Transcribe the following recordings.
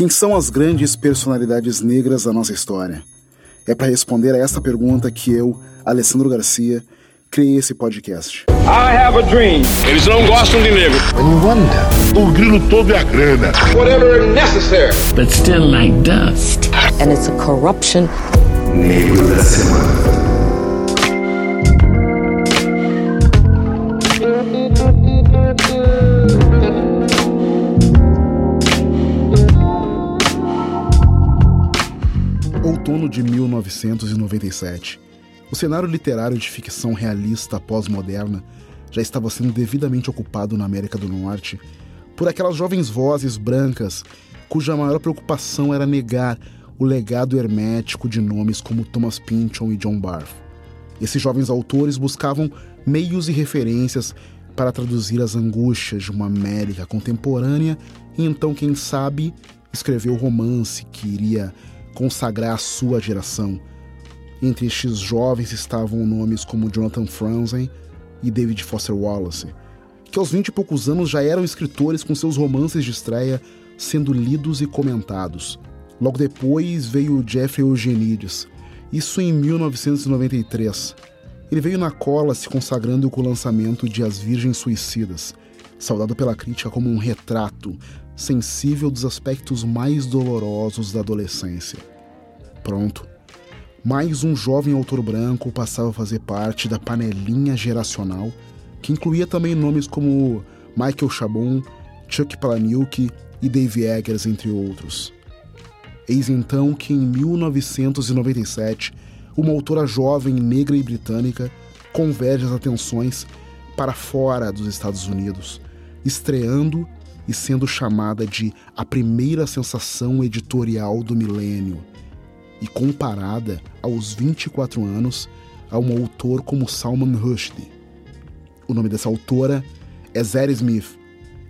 Quem são as grandes personalidades negras da nossa história? É para responder a essa pergunta que eu, Alessandro Garcia, criei esse podcast. I have a dream. Eles não gostam de negro. O grilo todo é a grana. Whatever necessary. But still like dust. And it's a corruption. Negro da semana. Outono de 1997. O cenário literário de ficção realista pós-moderna já estava sendo devidamente ocupado na América do Norte por aquelas jovens vozes brancas cuja maior preocupação era negar o legado hermético de nomes como Thomas Pynchon e John Barth. Esses jovens autores buscavam meios e referências para traduzir as angústias de uma América contemporânea e então, quem sabe, escrever o romance que iria consagrar a sua geração. Entre estes jovens estavam nomes como Jonathan Franzen e David Foster Wallace, que aos vinte e poucos anos já eram escritores com seus romances de estreia sendo lidos e comentados. Logo depois veio Jeffrey Eugenides, isso em 1993. Ele veio na cola se consagrando com o lançamento de As Virgens Suicidas, saudado pela crítica como um retrato sensível dos aspectos mais dolorosos da adolescência. Pronto. Mais um jovem autor branco passava a fazer parte da panelinha geracional, que incluía também nomes como Michael Chabon, Chuck Palahniuk e Dave Eggers, entre outros. Eis então que em 1997, uma autora jovem, negra e britânica converge as atenções para fora dos Estados Unidos, estreando e sendo chamada de a primeira sensação editorial do milênio, e comparada aos 24 anos a um autor como Salman Rushdie. O nome dessa autora é Zadie Smith,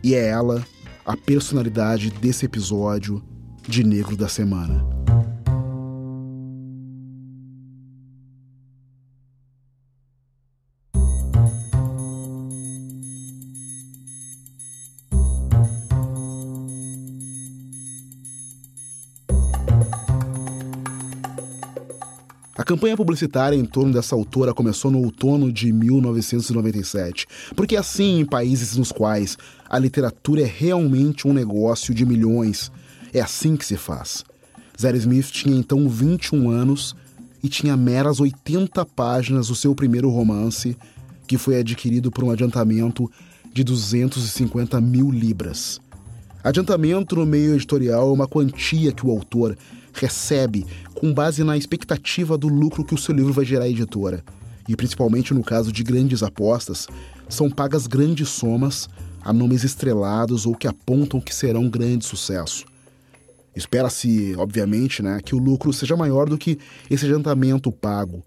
e é ela a personalidade desse episódio de Negro da Semana. Campanha publicitária em torno dessa autora começou no outono de 1997, porque assim, em países nos quais a literatura é realmente um negócio de milhões, é assim que se faz. Zadie Smith tinha então 21 anos e tinha meras 80 páginas do seu primeiro romance, que foi adquirido por um adiantamento de 250 mil libras. Adiantamento no meio editorial é uma quantia que o autor recebe com base na expectativa do lucro que o seu livro vai gerar à editora. E principalmente no caso de grandes apostas, são pagas grandes somas a nomes estrelados ou que apontam que serão um grande sucesso. Espera-se, obviamente, né, que o lucro seja maior do que esse adiantamento pago.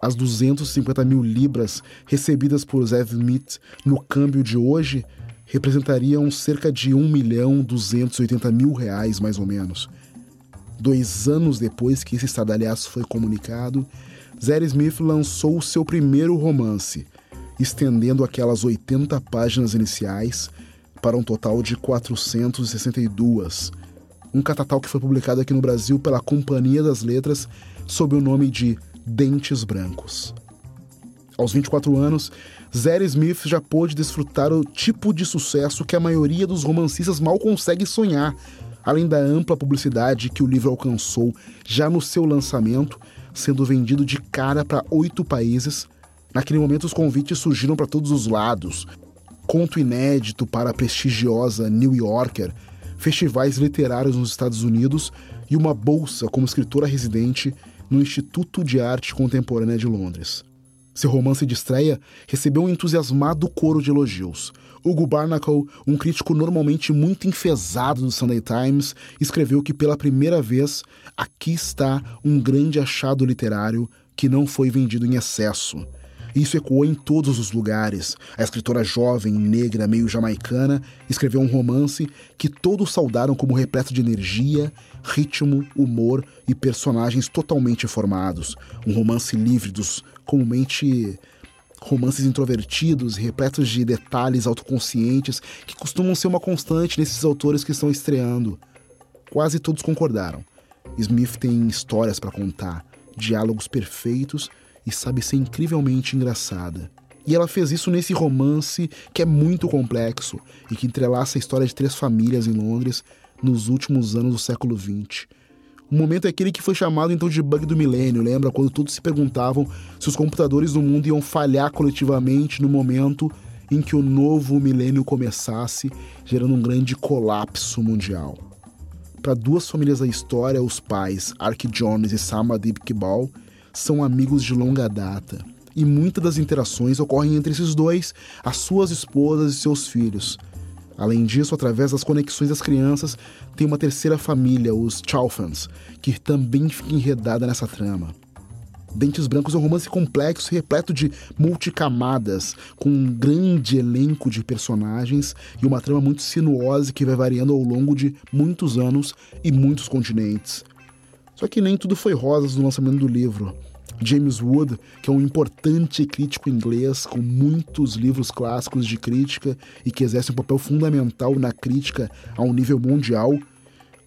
As 250 mil libras recebidas por Zev Smith no câmbio de hoje representariam cerca de 1 milhão 280 mil reais, mais ou menos. Dois anos depois que esse estadalhaço foi comunicado, Zadie Smith lançou o seu primeiro romance, estendendo aquelas 80 páginas iniciais para um total de 462. Um catatal que foi publicado aqui no Brasil pela Companhia das Letras sob o nome de Dentes Brancos. Aos 24 anos, Zadie Smith já pôde desfrutar o tipo de sucesso que a maioria dos romancistas mal consegue sonhar, além da ampla publicidade que o livro alcançou já no seu lançamento, sendo vendido de cara para oito países. Naquele momento, os convites surgiram para todos os lados. Conto inédito para a prestigiosa New Yorker, festivais literários nos Estados Unidos e uma bolsa como escritora residente no Instituto de Arte Contemporânea de Londres. Seu romance de estreia recebeu um entusiasmado coro de elogios. Hugo Barnacle, um crítico normalmente muito enfesado do Sunday Times, escreveu que pela primeira vez aqui está um grande achado literário que não foi vendido em excesso. Isso ecoou em todos os lugares. A escritora jovem, negra, meio jamaicana, escreveu um romance que todos saudaram como repleto de energia, ritmo, humor e personagens totalmente formados. Um romance livre dos comumente romances introvertidos, repletos de detalhes autoconscientes que costumam ser uma constante nesses autores que estão estreando. Quase todos concordaram. Smith tem histórias para contar, diálogos perfeitos e sabe ser incrivelmente engraçada. E ela fez isso nesse romance que é muito complexo e que entrelaça a história de três famílias em Londres nos últimos anos do século XX. O momento é aquele que foi chamado então de bug do milênio, lembra? Quando todos se perguntavam se os computadores do mundo iam falhar coletivamente no momento em que o novo milênio começasse, gerando um grande colapso mundial. Para duas famílias da história, os pais, Ark Jones e Samadip Kibal, são amigos de longa data. E muitas das interações ocorrem entre esses dois, as suas esposas e seus filhos. Além disso, através das conexões das crianças, tem uma terceira família, os Chalfans, que também fica enredada nessa trama. Dentes Brancos é um romance complexo, repleto de multicamadas, com um grande elenco de personagens e uma trama muito sinuosa que vai variando ao longo de muitos anos e muitos continentes. Só que nem tudo foi rosas no lançamento do livro. James Wood, que é um importante crítico inglês com muitos livros clássicos de crítica e que exerce um papel fundamental na crítica a um nível mundial,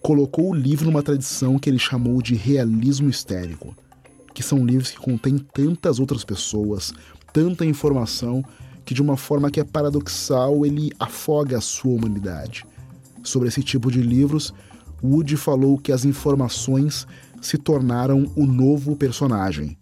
colocou o livro numa tradição que ele chamou de realismo histérico, que são livros que contêm tantas outras pessoas, tanta informação, que de uma forma que é paradoxal ele afoga a sua humanidade. Sobre esse tipo de livros, Wood falou que as informações se tornaram o novo personagem.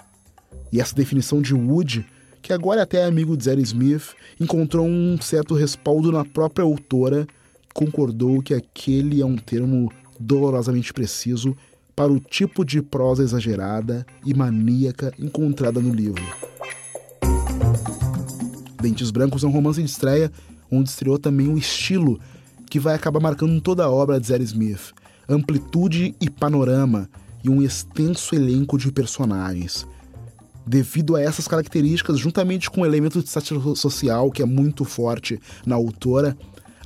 E essa definição de Wood, que agora é até amigo de Zadie Smith, encontrou um certo respaldo na própria autora, que concordou que aquele é um termo dolorosamente preciso para o tipo de prosa exagerada e maníaca encontrada no livro. Dentes Brancos é um romance de estreia onde estreou também um estilo que vai acabar marcando toda a obra de Zadie Smith. Amplitude e panorama, e um extenso elenco de personagens. Devido a essas características, juntamente com o elemento de sátira social que é muito forte na autora,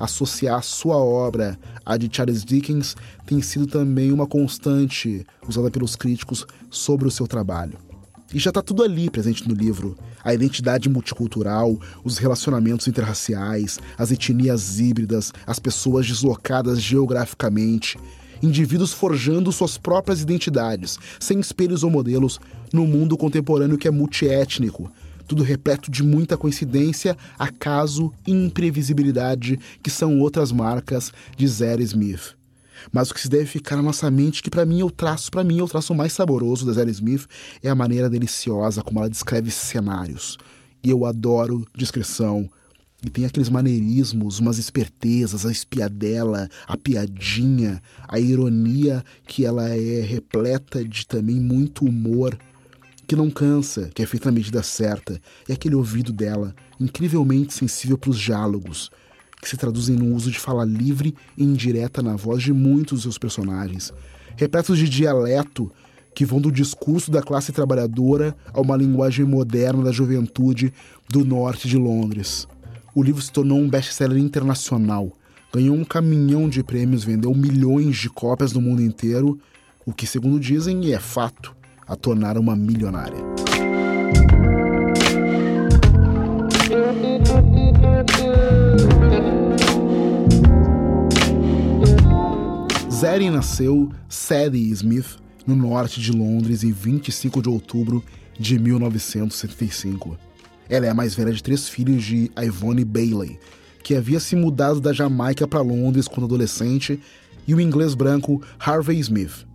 associar sua obra à de Charles Dickens tem sido também uma constante usada pelos críticos sobre o seu trabalho. E já está tudo ali presente no livro: a identidade multicultural, os relacionamentos interraciais, as etnias híbridas, as pessoas deslocadas geograficamente, indivíduos forjando suas próprias identidades, sem espelhos ou modelos, no mundo contemporâneo que é multiétnico, tudo repleto de muita coincidência, acaso e imprevisibilidade, que são outras marcas de Zé Smith. Mas o que se deve ficar na nossa mente, que para mim eu traço, para mim o traço mais saboroso da Zé Smith, é a maneira deliciosa como ela descreve cenários. E eu adoro descrição, e tem aqueles maneirismos, umas espertezas, a espiadela, a piadinha, a ironia que ela é repleta de também muito humor, que não cansa, que é feita na medida certa, e aquele ouvido dela, incrivelmente sensível para os diálogos, que se traduzem no uso de fala livre e indireta na voz de muitos dos seus personagens, repletos de dialeto que vão do discurso da classe trabalhadora a uma linguagem moderna da juventude do norte de Londres. O livro se tornou um best-seller internacional, ganhou um caminhão de prêmios, vendeu milhões de cópias no mundo inteiro, o que, segundo dizem, é fato, a tornaram uma milionária. Zeri nasceu Sadie Smith no norte de Londres em 25 de outubro de 1975. Ela é a mais velha de três filhos de Ivone Bailey, que havia se mudado da Jamaica para Londres quando adolescente, e o inglês branco Harvey Smith.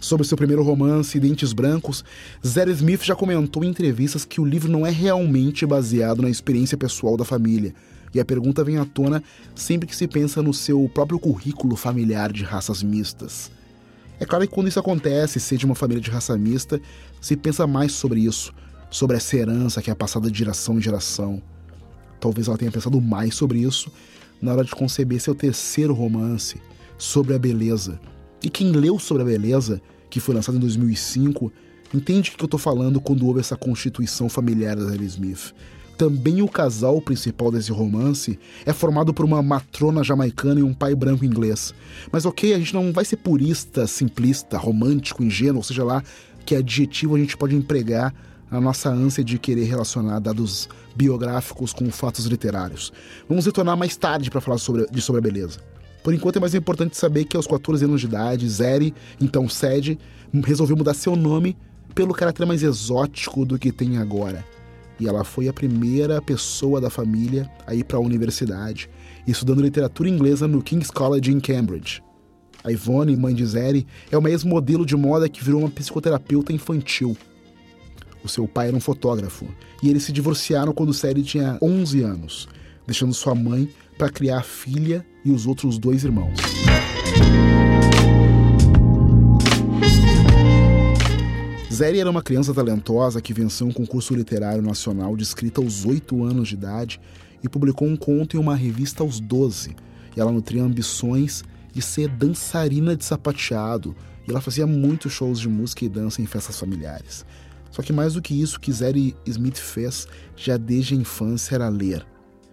Sobre seu primeiro romance, Dentes Brancos, Zed Smith já comentou em entrevistas que o livro não é realmente baseado na experiência pessoal da família, e a pergunta vem à tona sempre que se pensa no seu próprio currículo familiar de raças mistas. É claro que quando isso acontece, de uma família de raça mista, se pensa mais sobre isso, sobre essa herança que é passada de geração em geração. Talvez ela tenha pensado mais sobre isso na hora de conceber seu terceiro romance, Sobre a Beleza. E quem leu Sobre a Beleza, que foi lançado em 2005, entende o que eu estou falando quando ouve essa constituição familiar da Ellie Smith. Também o casal principal desse romance é formado por uma matrona jamaicana e um pai branco inglês. Mas ok, a gente não vai ser purista, simplista, romântico, ingênuo, ou seja lá que adjetivo a gente pode empregar a nossa ânsia de querer relacionar dados biográficos com fatos literários. Vamos retornar mais tarde para falar sobre, de Sobre a Beleza. Por enquanto é mais importante saber que aos 14 anos de idade, Zeri, então Sed, resolveu mudar seu nome pelo caráter mais exótico do que tem agora. E ela foi a primeira pessoa da família a ir para a universidade, estudando literatura inglesa no King's College em Cambridge. A Ivone, mãe de Zeri, é uma ex-modelo de moda que virou uma psicoterapeuta infantil. O seu pai era um fotógrafo e eles se divorciaram quando Zeri tinha 11 anos, deixando sua mãe para criar a filha e os outros dois irmãos. Zeri era uma criança talentosa que venceu um concurso literário nacional de escrita aos 8 anos de idade e publicou um conto em uma revista aos 12. E ela nutria ambições de ser dançarina de sapateado, e ela fazia muitos shows de música e dança em festas familiares. Só que mais do que isso, o que Zeri Smith fez já desde a infância era ler.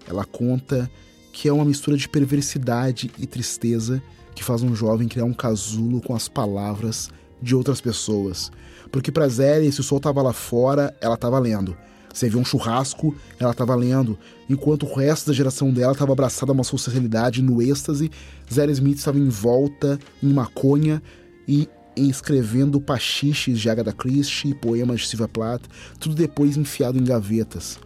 Ela conta que é uma mistura de perversidade e tristeza que faz um jovem criar um casulo com as palavras de outras pessoas. Porque para Zélia, se o sol estava lá fora, ela estava lendo. Você viu um churrasco, ela estava lendo. Enquanto o resto da geração dela estava abraçada a uma socialidade no êxtase, Zélia Smith estava em volta, em maconha e escrevendo pachiches de Agatha Christie, poemas de Silvia Plath, tudo depois enfiado em gavetas.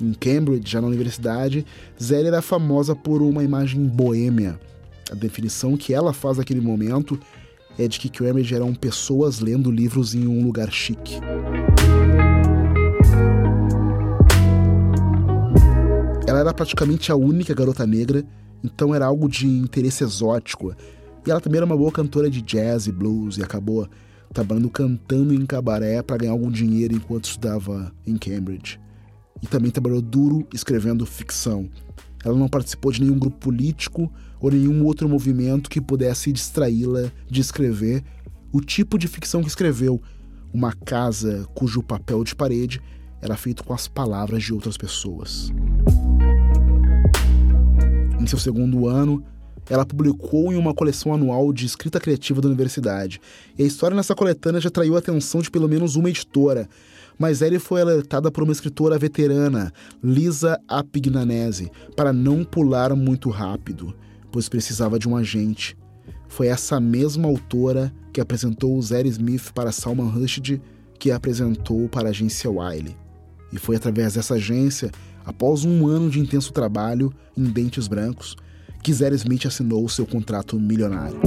Em Cambridge, já na universidade, Zélia era famosa por uma imagem boêmia. A definição que ela faz naquele momento é de que Cambridge eram pessoas lendo livros em um lugar chique. Ela era praticamente a única garota negra, então era algo de interesse exótico. E ela também era uma boa cantora de jazz e blues e acabou trabalhando cantando em cabaré para ganhar algum dinheiro enquanto estudava em Cambridge. E também trabalhou duro escrevendo ficção. Ela não participou de nenhum grupo político ou nenhum outro movimento que pudesse distraí-la de escrever o tipo de ficção que escreveu, uma casa cujo papel de parede era feito com as palavras de outras pessoas. Em seu segundo ano, ela publicou em uma coleção anual de escrita criativa da universidade. E a história nessa coletânea já atraiu a atenção de pelo menos uma editora, mas Ellie foi alertada por uma escritora veterana, Lisa Apignanese, para não pular muito rápido, pois precisava de um agente. Foi essa mesma autora que apresentou Zeri Smith para Salman Rushdie que a apresentou para a agência Wiley. E foi através dessa agência, após um ano de intenso trabalho em Dentes Brancos, Zeri Smith assinou seu contrato milionário.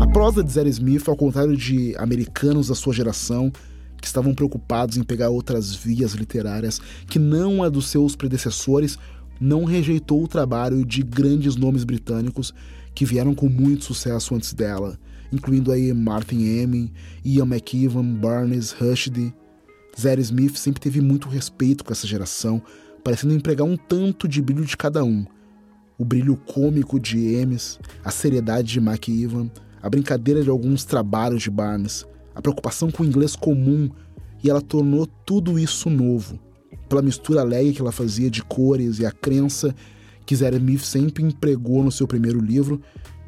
A prosa de Zé Smith, ao contrário de americanos da sua geração, que estavam preocupados em pegar outras vias literárias que não a dos seus predecessores, não rejeitou o trabalho de grandes nomes britânicos que vieram com muito sucesso antes dela, incluindo aí Martin Emming, Ian McEwan, Barnes, Rushdie. Zé Smith sempre teve muito respeito com essa geração, parecendo empregar um tanto de brilho de cada um. O brilho cômico de Emes, a seriedade de McEwan, a brincadeira de alguns trabalhos de Barnes, a preocupação com o inglês comum, e ela tornou tudo isso novo. Pela mistura alegre que ela fazia de cores e a crença que Zé Smith sempre empregou no seu primeiro livro,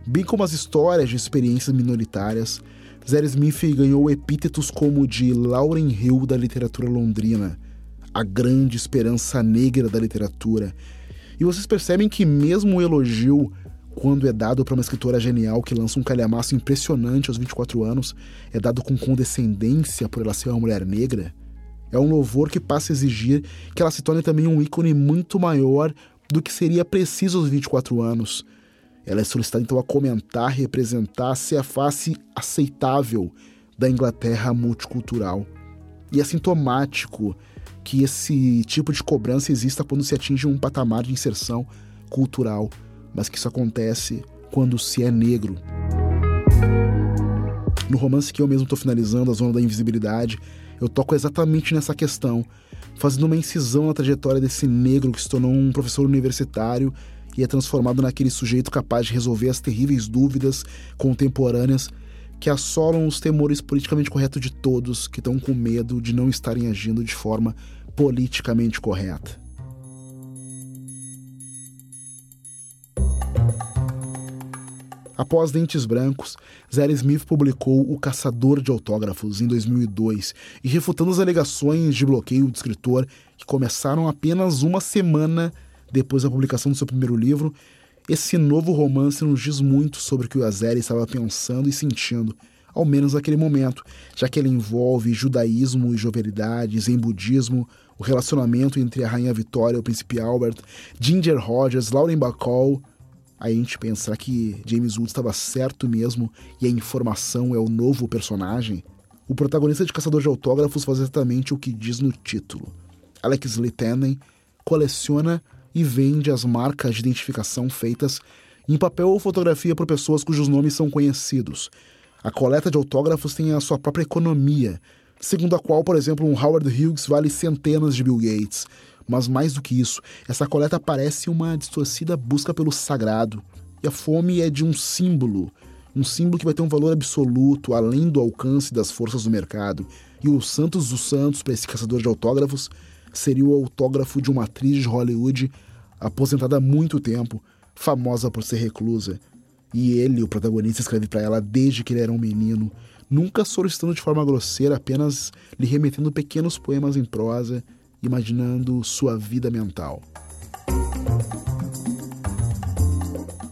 bem como as histórias de experiências minoritárias, Zé Smith ganhou epítetos como de Lauren Hill da literatura londrina, a grande esperança negra da literatura. E vocês percebem que mesmo o elogio quando é dado para uma escritora genial que lança um calhamaço impressionante aos 24 anos, é dado com condescendência por ela ser uma mulher negra, é um louvor que passa a exigir que ela se torne também um ícone muito maior do que seria preciso aos 24 anos. Ela é solicitada então a comentar, representar, ser a face aceitável da Inglaterra multicultural. E é sintomático que esse tipo de cobrança exista quando se atinge um patamar de inserção cultural mas que isso acontece quando se é negro. No romance que eu mesmo estou finalizando, A Zona da Invisibilidade, eu toco exatamente nessa questão, fazendo uma incisão na trajetória desse negro que se tornou um professor universitário e é transformado naquele sujeito capaz de resolver as terríveis dúvidas contemporâneas que assolam os temores politicamente corretos de todos que estão com medo de não estarem agindo de forma politicamente correta. Após Dentes Brancos, Zé Smith publicou O Caçador de Autógrafos em 2002 e refutando as alegações de bloqueio do escritor que começaram apenas uma semana depois da publicação do seu primeiro livro, esse novo romance nos diz muito sobre o que o Azeri estava pensando e sentindo, ao menos naquele momento, já que ele envolve judaísmo e jovialidade, zen budismo, o relacionamento entre a Rainha Vitória e o Príncipe Albert, Ginger Rogers, Lauren Bacall. Aí a gente pensa, será que James Woods estava certo mesmo e a informação é o novo personagem? O protagonista de Caçador de Autógrafos faz exatamente o que diz no título. Alex Littenden coleciona e vende as marcas de identificação feitas em papel ou fotografia por pessoas cujos nomes são conhecidos. A coleta de autógrafos tem a sua própria economia, segundo a qual, por exemplo, um Howard Hughes vale centenas de Bill Gates. Mas mais do que isso, essa coleta parece uma distorcida busca pelo sagrado. E a fome é de um símbolo, um símbolo que vai ter um valor absoluto, além do alcance das forças do mercado. E o Santos dos Santos, para esse caçador de autógrafos, seria o autógrafo de uma atriz de Hollywood aposentada há muito tempo, famosa por ser reclusa. E ele, o protagonista, escreve para ela desde que ele era um menino, nunca solicitando de forma grosseira, apenas lhe remetendo pequenos poemas em prosa, imaginando sua vida mental.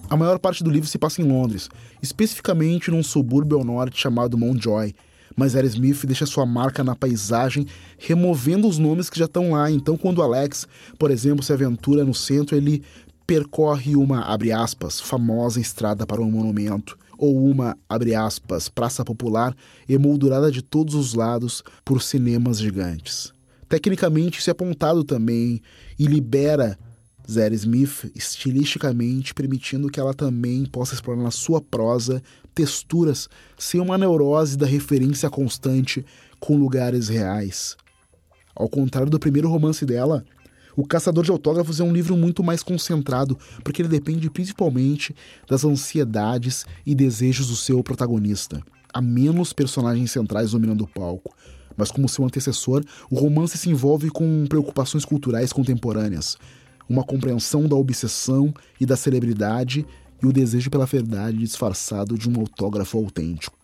A maior parte do livro se passa em Londres, especificamente num subúrbio ao norte chamado Mountjoy, mas Harry Smith deixa sua marca na paisagem, removendo os nomes que já estão lá. Então, quando Alex, por exemplo, se aventura no centro, ele percorre uma, abre aspas, famosa estrada para um monumento, ou uma, abre aspas, praça popular emoldurada de todos os lados por cinemas gigantes. Tecnicamente, isso é apontado também e libera Zé Smith estilisticamente, permitindo que ela também possa explorar na sua prosa texturas sem uma neurose da referência constante com lugares reais. Ao contrário do primeiro romance dela, O Caçador de Autógrafos é um livro muito mais concentrado, porque ele depende principalmente das ansiedades e desejos do seu protagonista. Há menos personagens centrais dominando o palco, mas como seu antecessor, o romance se envolve com preocupações culturais contemporâneas, uma compreensão da obsessão e da celebridade e o desejo pela verdade disfarçado de um autógrafo autêntico.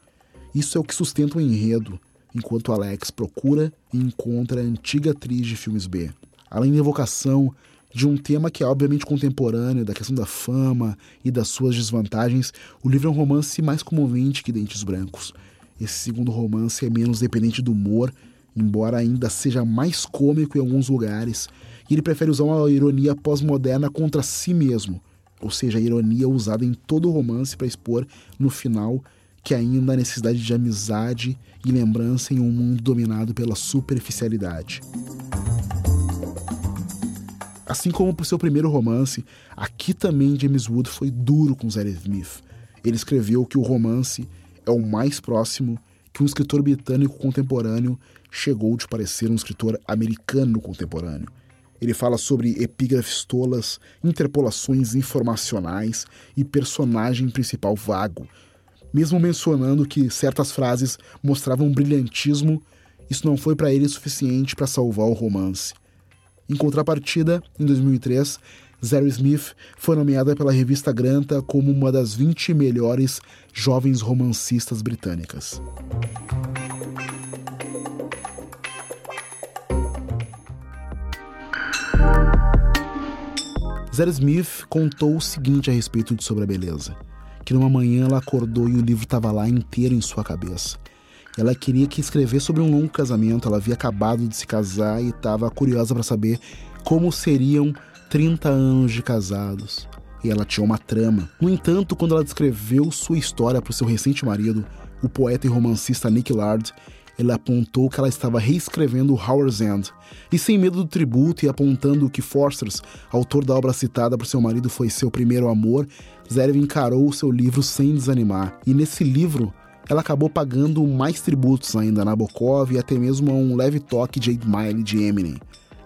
Isso é o que sustenta o enredo, enquanto Alex procura e encontra a antiga atriz de filmes B. Além da evocação de um tema que é obviamente contemporâneo, da questão da fama e das suas desvantagens, o livro é um romance mais comovente que Dentes Brancos. Esse segundo romance é menos dependente do humor, embora ainda seja mais cômico em alguns lugares, e ele prefere usar uma ironia pós-moderna contra si mesmo, ou seja, a ironia usada em todo o romance para expor no final que ainda há necessidade de amizade e lembrança em um mundo dominado pela superficialidade. Assim como por seu primeiro romance, aqui também James Wood foi duro com Zadie Smith. Ele escreveu que o romance é o mais próximo que um escritor britânico contemporâneo chegou de parecer um escritor americano contemporâneo. Ele fala sobre epígrafes tolas, interpolações informacionais e personagem principal vago. Mesmo mencionando que certas frases mostravam brilhantismo, isso não foi para ele suficiente para salvar o romance. Em contrapartida, em 2003, Zero Smith foi nomeada pela revista Granta como uma das 20 melhores jovens romancistas britânicas. Zara Smith contou o seguinte a respeito de Sobre a Beleza: que numa manhã ela acordou e o livro estava lá inteiro em sua cabeça. Ela queria que escrevesse sobre um longo casamento, ela havia acabado de se casar e estava curiosa para saber como seriam 30 anos de casados. E ela tinha uma trama. No entanto, quando ela descreveu sua história para o seu recente marido, o poeta e romancista Nick Lard, ele apontou que ela estava reescrevendo Howard's End. E sem medo do tributo e apontando que Forsters, autor da obra citada por seu marido, foi seu primeiro amor, Zerev encarou o seu livro sem desanimar. E nesse livro, ela acabou pagando mais tributos ainda a Nabokov e até mesmo a um leve toque de 8 Mile de Eminem.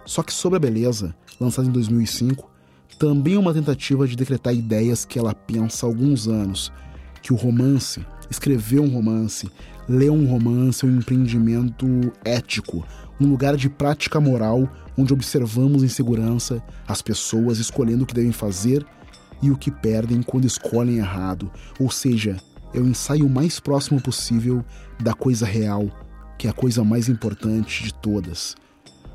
Só que sobre a beleza, lançado em 2005, também uma tentativa de decretar ideias que ela pensa há alguns anos, que o romance, escrever um romance, ler um romance é um empreendimento ético, um lugar de prática moral onde observamos em segurança as pessoas escolhendo o que devem fazer e o que perdem quando escolhem errado. Ou seja, é o ensaio mais próximo possível da coisa real, que é a coisa mais importante de todas.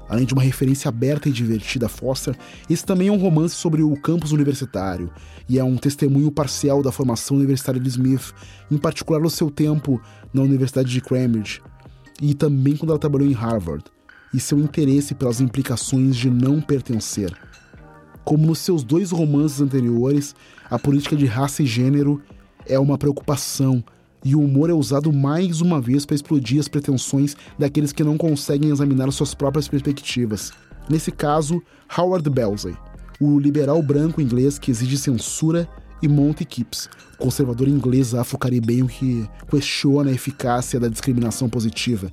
Além de uma referência aberta e divertida a Foster, esse também é um romance sobre o campus universitário e é um testemunho parcial da formação universitária de Smith, em particular no seu tempo na Universidade de Cambridge e também quando ela trabalhou em Harvard, e seu interesse pelas implicações de não pertencer. Como nos seus dois romances anteriores, a política de raça e gênero é uma preocupação e o humor é usado mais uma vez para explodir as pretensões daqueles que não conseguem examinar suas próprias perspectivas. Nesse caso, Howard Belzey, o liberal branco inglês que exige censura, e Monty Kipps, conservador inglês afro-caribenho que questiona a eficácia da discriminação positiva.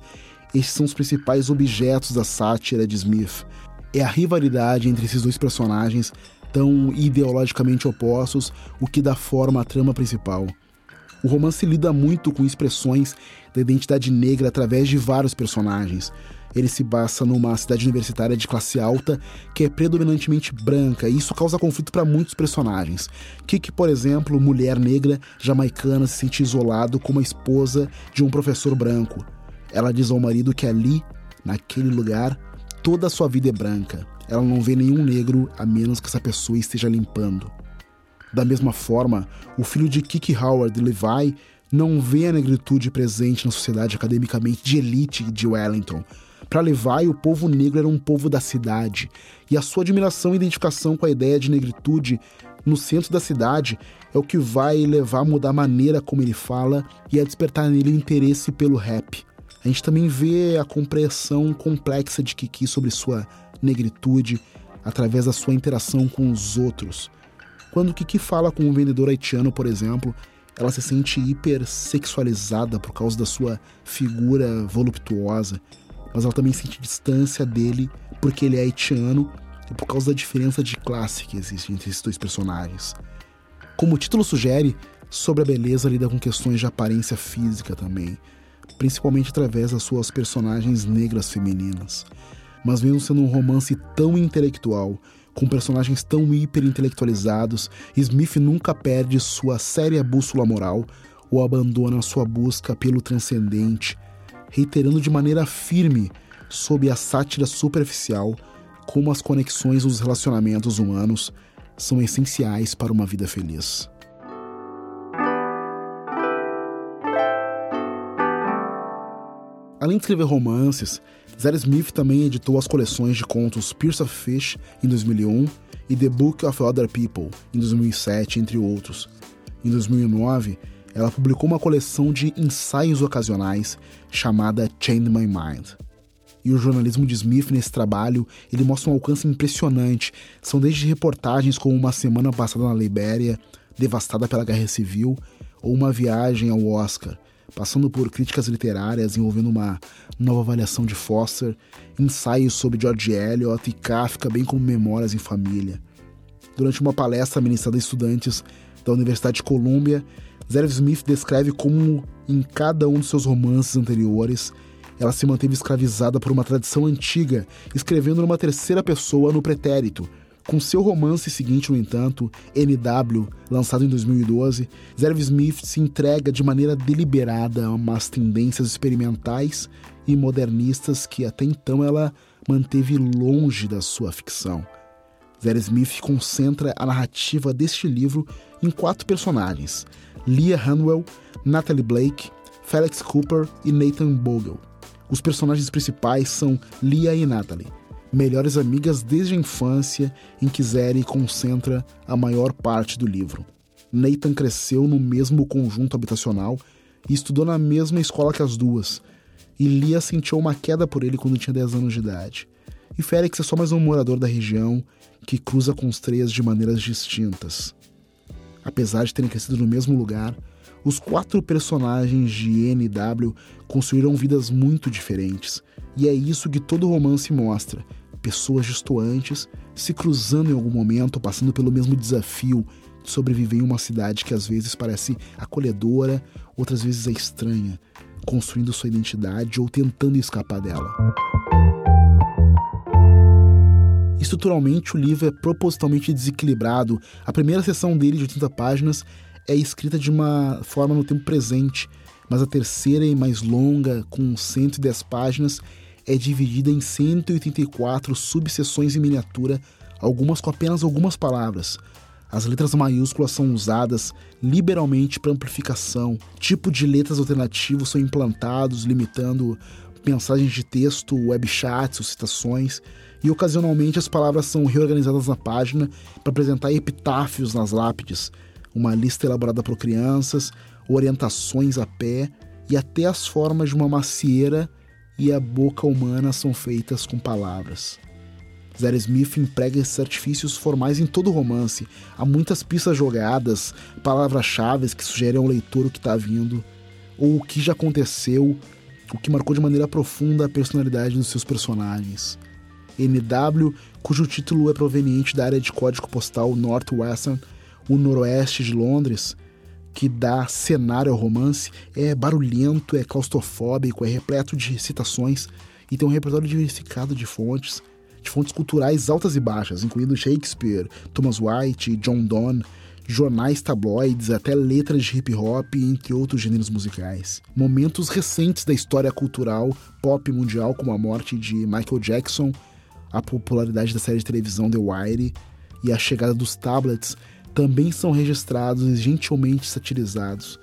Estes são os principais objetos da sátira de Smith. É a rivalidade entre esses dois personagens, tão ideologicamente opostos, o que dá forma à trama principal. O romance lida muito com expressões da identidade negra através de vários personagens. Ele se passa numa cidade universitária de classe alta que é predominantemente branca, e isso causa conflito para muitos personagens. Kiki, por exemplo, mulher negra jamaicana, se sente isolado como a esposa de um professor branco. Ela diz ao marido que ali, naquele lugar, toda a sua vida é branca. Ela não vê nenhum negro a menos que essa pessoa esteja limpando. Da mesma forma, o filho de Kiki Howard, Levi, não vê a negritude presente na sociedade academicamente de elite de Wellington. Para Levi, o povo negro era um povo da cidade, e a sua admiração e identificação com a ideia de negritude no centro da cidade é o que vai levar a mudar a maneira como ele fala e a despertar nele interesse pelo rap. A gente também vê a compreensão complexa de Kiki sobre sua negritude através da sua interação com os outros. Quando Kiki fala com um vendedor haitiano, por exemplo, ela se sente hipersexualizada por causa da sua figura voluptuosa, mas ela também sente distância dele porque ele é haitiano e por causa da diferença de classe que existe entre esses dois personagens. Como o título sugere, sobre a beleza lida com questões de aparência física também principalmente através das suas personagens negras femininas. Mas mesmo sendo um romance tão intelectual, com personagens tão hiperintelectualizados, Smith nunca perde sua séria bússola moral ou abandona sua busca pelo transcendente, reiterando de maneira firme, sob a sátira superficial, como as conexões dos relacionamentos humanos são essenciais para uma vida feliz. Além de escrever romances, Zadie Smith também editou as coleções de contos Pierce of Fish em 2001 e The Book of Other People em 2007, entre outros. Em 2009, ela publicou uma coleção de ensaios ocasionais chamada Change My Mind. E o jornalismo de Smith nesse trabalho, ele mostra um alcance impressionante. São desde reportagens como uma semana passada na Libéria, devastada pela guerra civil, ou uma viagem ao Oscar, passando por críticas literárias envolvendo uma nova avaliação de Foster, ensaios sobre George Eliot e Kafka, bem como memórias em família. Durante uma palestra ministrada a estudantes da Universidade de Colômbia, Zerv Smith descreve como, em cada um de seus romances anteriores, ela se manteve escravizada por uma tradição antiga, escrevendo numa terceira pessoa no pretérito, com seu romance seguinte, no entanto, NW, lançado em 2012, Zerv Smith se entrega de maneira deliberada a umas tendências experimentais e modernistas que até então ela manteve longe da sua ficção. Zerv Smith concentra a narrativa deste livro em quatro personagens: Leah Hanwell, Natalie Blake, Felix Cooper e Nathan Bogle. Os personagens principais são Leah e Natalie melhores amigas desde a infância, em que Zeri concentra a maior parte do livro. Nathan cresceu no mesmo conjunto habitacional e estudou na mesma escola que as duas, e Lia sentiu uma queda por ele quando tinha 10 anos de idade. E Félix é só mais um morador da região que cruza com os três de maneiras distintas. Apesar de terem crescido no mesmo lugar, os quatro personagens de NW construíram vidas muito diferentes, e é isso que todo romance mostra, pessoas distantes se cruzando em algum momento, passando pelo mesmo desafio de sobreviver em uma cidade que às vezes parece acolhedora, outras vezes é estranha, construindo sua identidade ou tentando escapar dela. Estruturalmente, o livro é propositalmente desequilibrado. A primeira seção dele, de 80 páginas, é escrita de uma forma no tempo presente, mas a terceira e mais longa, com 110 páginas, é dividida em 184 subseções em miniatura, algumas com apenas algumas palavras. As letras maiúsculas são usadas liberalmente para amplificação. Tipo de letras alternativos são implantados, limitando mensagens de texto, webchats ou citações. E ocasionalmente as palavras são reorganizadas na página para apresentar epitáfios nas lápides, uma lista elaborada por crianças, orientações a pé e até as formas de uma macieira e a boca humana são feitas com palavras. Zé Smith emprega esses artifícios formais em todo o romance. Há muitas pistas jogadas, palavras-chave que sugerem ao leitor o que está vindo, ou o que já aconteceu, o que marcou de maneira profunda a personalidade dos seus personagens. NW, cujo título é proveniente da área de código postal Northwestern, o noroeste de Londres, que dá cenário ao romance, é barulhento, é claustrofóbico, é repleto de citações e tem um repertório diversificado de fontes, de fontes culturais altas e baixas, incluindo Shakespeare, Thomas White, John Donne, jornais tabloides, até letras de hip hop, entre outros gêneros musicais. Momentos recentes da história cultural pop mundial, como a morte de Michael Jackson, a popularidade da série de televisão The Wire e a chegada dos tablets também são registrados e gentilmente satirizados.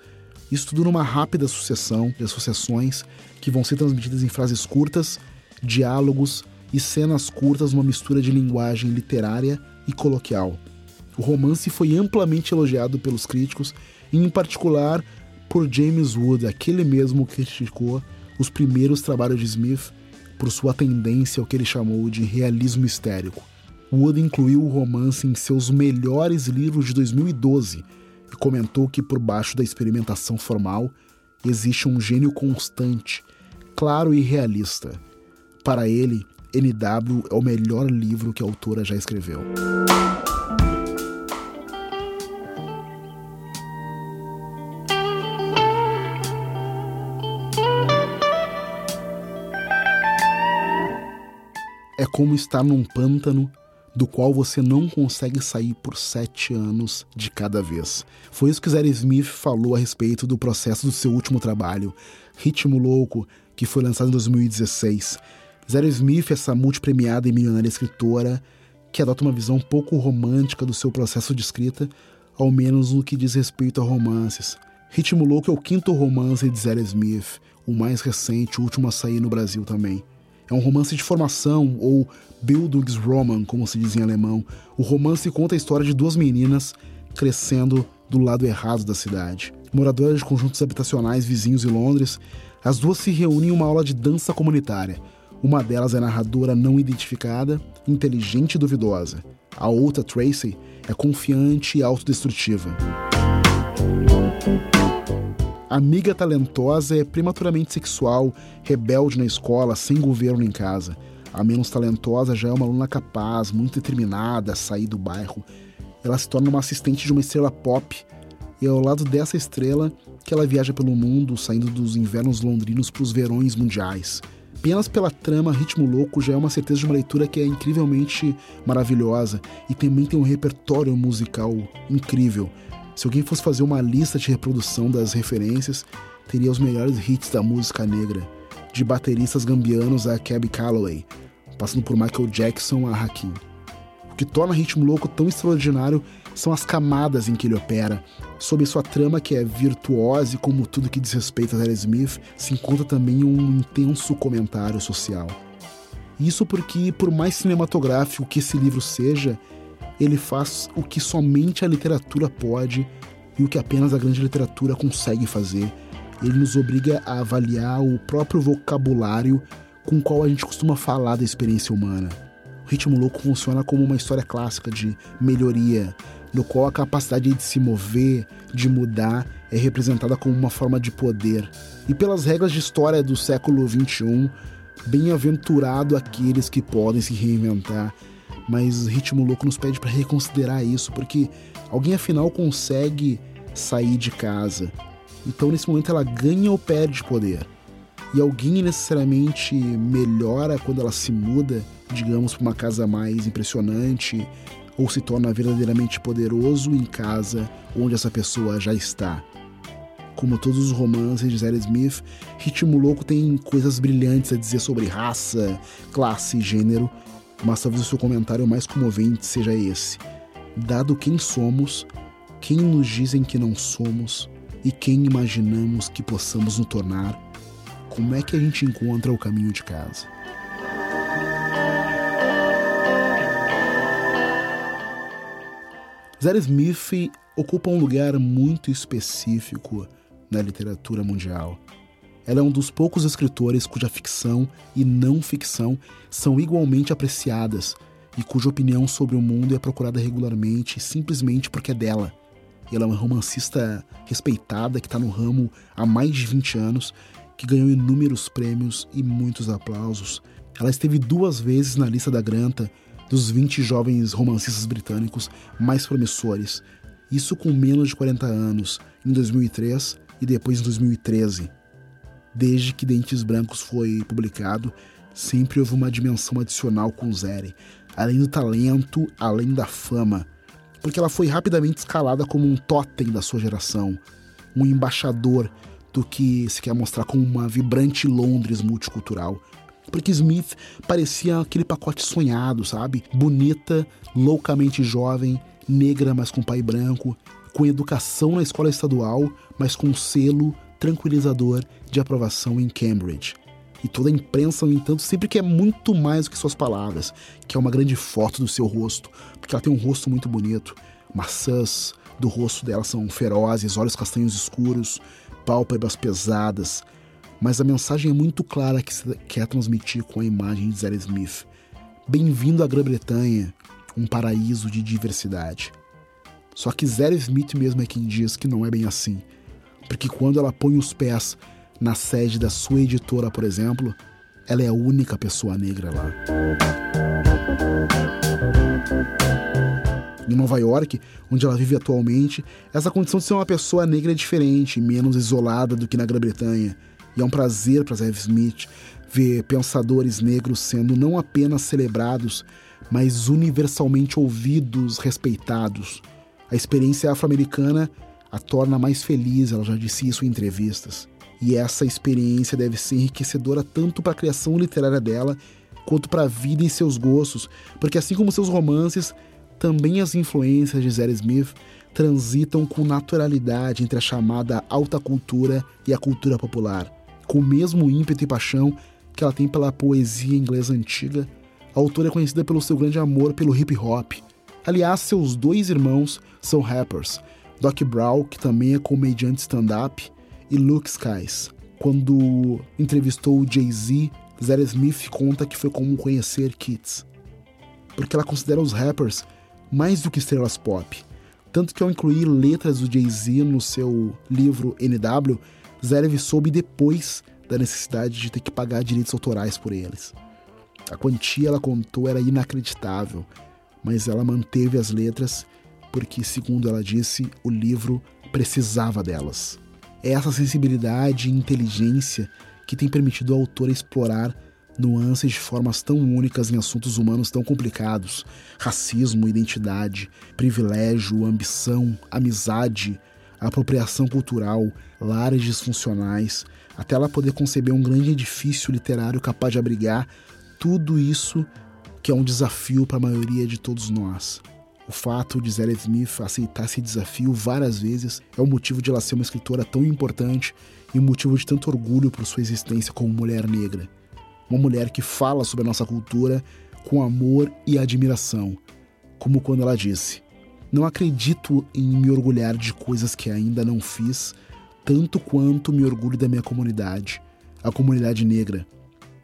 Isso tudo numa rápida sucessão de associações que vão ser transmitidas em frases curtas, diálogos e cenas curtas numa mistura de linguagem literária e coloquial. O romance foi amplamente elogiado pelos críticos, e em particular por James Wood, aquele mesmo que criticou os primeiros trabalhos de Smith por sua tendência ao que ele chamou de realismo histérico. Wood incluiu o romance em seus melhores livros de 2012 e comentou que por baixo da experimentação formal existe um gênio constante, claro e realista. Para ele, NW é o melhor livro que a autora já escreveu. É como estar num pântano do qual você não consegue sair por sete anos de cada vez. Foi isso que Zé Smith falou a respeito do processo do seu último trabalho, Ritmo Louco, que foi lançado em 2016. Zé Smith, essa multipremiada e milionária escritora, que adota uma visão pouco romântica do seu processo de escrita, ao menos no que diz respeito a romances. Ritmo Louco é o quinto romance de Zé Smith, o mais recente, o último a sair no Brasil também. É um romance de formação, ou Bildungsroman, como se diz em alemão. O romance conta a história de duas meninas crescendo do lado errado da cidade. Moradoras de conjuntos habitacionais vizinhos em Londres, as duas se reúnem em uma aula de dança comunitária. Uma delas é narradora não identificada, inteligente e duvidosa. A outra, Tracy, é confiante e autodestrutiva. Amiga talentosa é prematuramente sexual, rebelde na escola, sem governo em casa. A menos talentosa já é uma aluna capaz, muito determinada a sair do bairro. Ela se torna uma assistente de uma estrela pop e é ao lado dessa estrela que ela viaja pelo mundo, saindo dos invernos londrinos para os verões mundiais. Apenas pela trama Ritmo Louco já é uma certeza de uma leitura que é incrivelmente maravilhosa e também tem um repertório musical incrível. Se alguém fosse fazer uma lista de reprodução das referências, teria os melhores hits da música negra, de bateristas gambianos a Cab Calloway, passando por Michael Jackson a Hakim. O que torna Ritmo Louco tão extraordinário são as camadas em que ele opera. Sob sua trama, que é virtuosa e como tudo que diz respeito a Terry Smith, se encontra também um intenso comentário social. Isso porque, por mais cinematográfico que esse livro seja, ele faz o que somente a literatura pode e o que apenas a grande literatura consegue fazer. Ele nos obriga a avaliar o próprio vocabulário com o qual a gente costuma falar da experiência humana. O Ritmo Louco funciona como uma história clássica de melhoria, no qual a capacidade de se mover, de mudar, é representada como uma forma de poder. E pelas regras de história do século XXI, bem-aventurado aqueles que podem se reinventar mas Ritmo Louco nos pede para reconsiderar isso, porque alguém afinal consegue sair de casa. Então nesse momento ela ganha ou perde poder. E alguém necessariamente melhora quando ela se muda, digamos, para uma casa mais impressionante, ou se torna verdadeiramente poderoso em casa onde essa pessoa já está. Como todos os romances de Zadie Smith, Ritmo Louco tem coisas brilhantes a dizer sobre raça, classe e gênero, mas talvez o seu comentário mais comovente seja esse. Dado quem somos, quem nos dizem que não somos e quem imaginamos que possamos nos tornar, como é que a gente encontra o caminho de casa? Zadie Smith ocupa um lugar muito específico na literatura mundial. Ela é um dos poucos escritores cuja ficção e não ficção são igualmente apreciadas e cuja opinião sobre o mundo é procurada regularmente simplesmente porque é dela. Ela é uma romancista respeitada que está no ramo há mais de 20 anos, que ganhou inúmeros prêmios e muitos aplausos. Ela esteve duas vezes na lista da Granta dos 20 jovens romancistas britânicos mais promissores, isso com menos de 40 anos, em 2003 e depois em 2013. Desde que Dentes Brancos foi publicado, sempre houve uma dimensão adicional com Zeri, além do talento, além da fama, porque ela foi rapidamente escalada como um totem da sua geração, um embaixador do que se quer mostrar como uma vibrante Londres multicultural. Porque Smith parecia aquele pacote sonhado, sabe? Bonita, loucamente jovem, negra, mas com pai branco, com educação na escola estadual, mas com selo tranquilizador de aprovação em Cambridge. E toda a imprensa, no entanto, sempre quer muito mais do que suas palavras, que é uma grande foto do seu rosto, porque ela tem um rosto muito bonito. Maçãs do rosto dela são ferozes, olhos castanhos escuros, pálpebras pesadas. Mas a mensagem é muito clara que se quer transmitir com a imagem de Zadie Smith. Bem-vindo à Grã-Bretanha, um paraíso de diversidade. Só que Zadie Smith mesmo é quem diz que não é bem assim. Porque quando ela põe os pés na sede da sua editora, por exemplo, ela é a única pessoa negra lá. Em Nova York, onde ela vive atualmente, essa condição de ser uma pessoa negra é diferente, menos isolada do que na Grã-Bretanha. E é um prazer para Zev Smith ver pensadores negros sendo não apenas celebrados, mas universalmente ouvidos, respeitados. A experiência afro-americana a torna mais feliz, ela já disse isso em entrevistas. E essa experiência deve ser enriquecedora tanto para a criação literária dela, quanto para a vida e seus gostos, porque assim como seus romances, também as influências de Zadie Smith transitam com naturalidade entre a chamada alta cultura e a cultura popular. Com o mesmo ímpeto e paixão que ela tem pela poesia inglesa antiga, a autora é conhecida pelo seu grande amor pelo hip hop. Aliás, seus dois irmãos são rappers, Doc Brown, que também é comediante stand-up, e Luke Skies. Quando entrevistou Jay-Z, Zadie Smith conta que foi como conhecer Kids. Porque ela considera os rappers mais do que estrelas pop. Tanto que ao incluir letras do Jay-Z no seu livro NW, Zadie soube depois da necessidade de ter que pagar direitos autorais por eles. A quantia, ela contou, era inacreditável, mas ela manteve as letras porque, segundo ela disse, o livro precisava delas. É essa sensibilidade e inteligência que tem permitido ao autor explorar nuances de formas tão únicas em assuntos humanos tão complicados: racismo, identidade, privilégio, ambição, amizade, apropriação cultural, lares disfuncionais, até ela poder conceber um grande edifício literário capaz de abrigar tudo isso que é um desafio para a maioria de todos nós. O fato de Zadie Smith aceitar esse desafio várias vezes é o motivo de ela ser uma escritora tão importante e um motivo de tanto orgulho por sua existência como mulher negra. Uma mulher que fala sobre a nossa cultura com amor e admiração, como quando ela disse: Não acredito em me orgulhar de coisas que ainda não fiz, tanto quanto me orgulho da minha comunidade, a comunidade negra.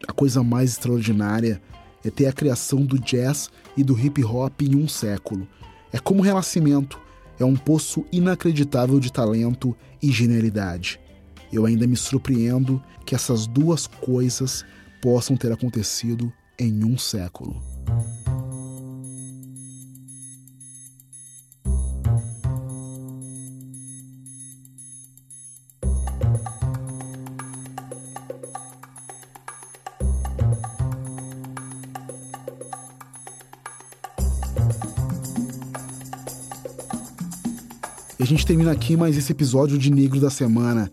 A coisa mais extraordinária é ter a criação do jazz e do hip hop em um século. É como o Renascimento, é um poço inacreditável de talento e genialidade. Eu ainda me surpreendo que essas duas coisas possam ter acontecido em um século. Gente termina aqui mais esse episódio de Negro da Semana.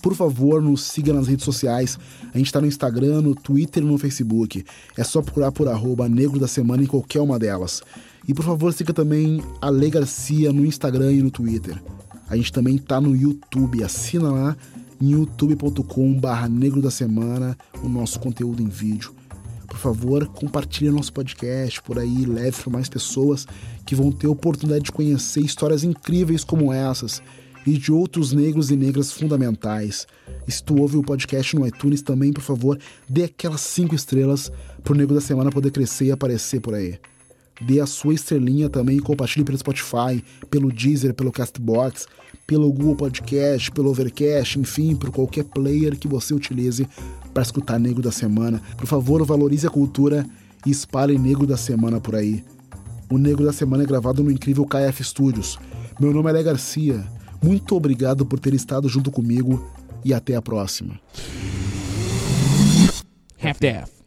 Por favor, nos siga nas redes sociais. A gente tá no Instagram, no Twitter e no Facebook. É só procurar por arroba Negro da Semana em qualquer uma delas. E por favor, siga também a Lei Garcia no Instagram e no Twitter. A gente também tá no YouTube. Assina lá em youtube.com barra Negro da Semana o nosso conteúdo em vídeo. Por favor, compartilhe nosso podcast por aí, leve para mais pessoas que vão ter a oportunidade de conhecer histórias incríveis como essas e de outros negros e negras fundamentais. E se tu ouve o podcast no iTunes também, por favor, dê aquelas cinco estrelas pro Negro da Semana poder crescer e aparecer por aí. Dê a sua estrelinha também e compartilhe pelo Spotify, pelo Deezer, pelo Castbox, pelo Google Podcast, pelo Overcast, enfim, por qualquer player que você utilize para escutar Negro da Semana. Por favor, valorize a cultura e espalhe Negro da Semana por aí. O Negro da Semana é gravado no incrível KF Studios. Meu nome é Lé Garcia. Muito obrigado por ter estado junto comigo e até a próxima. Half-Death.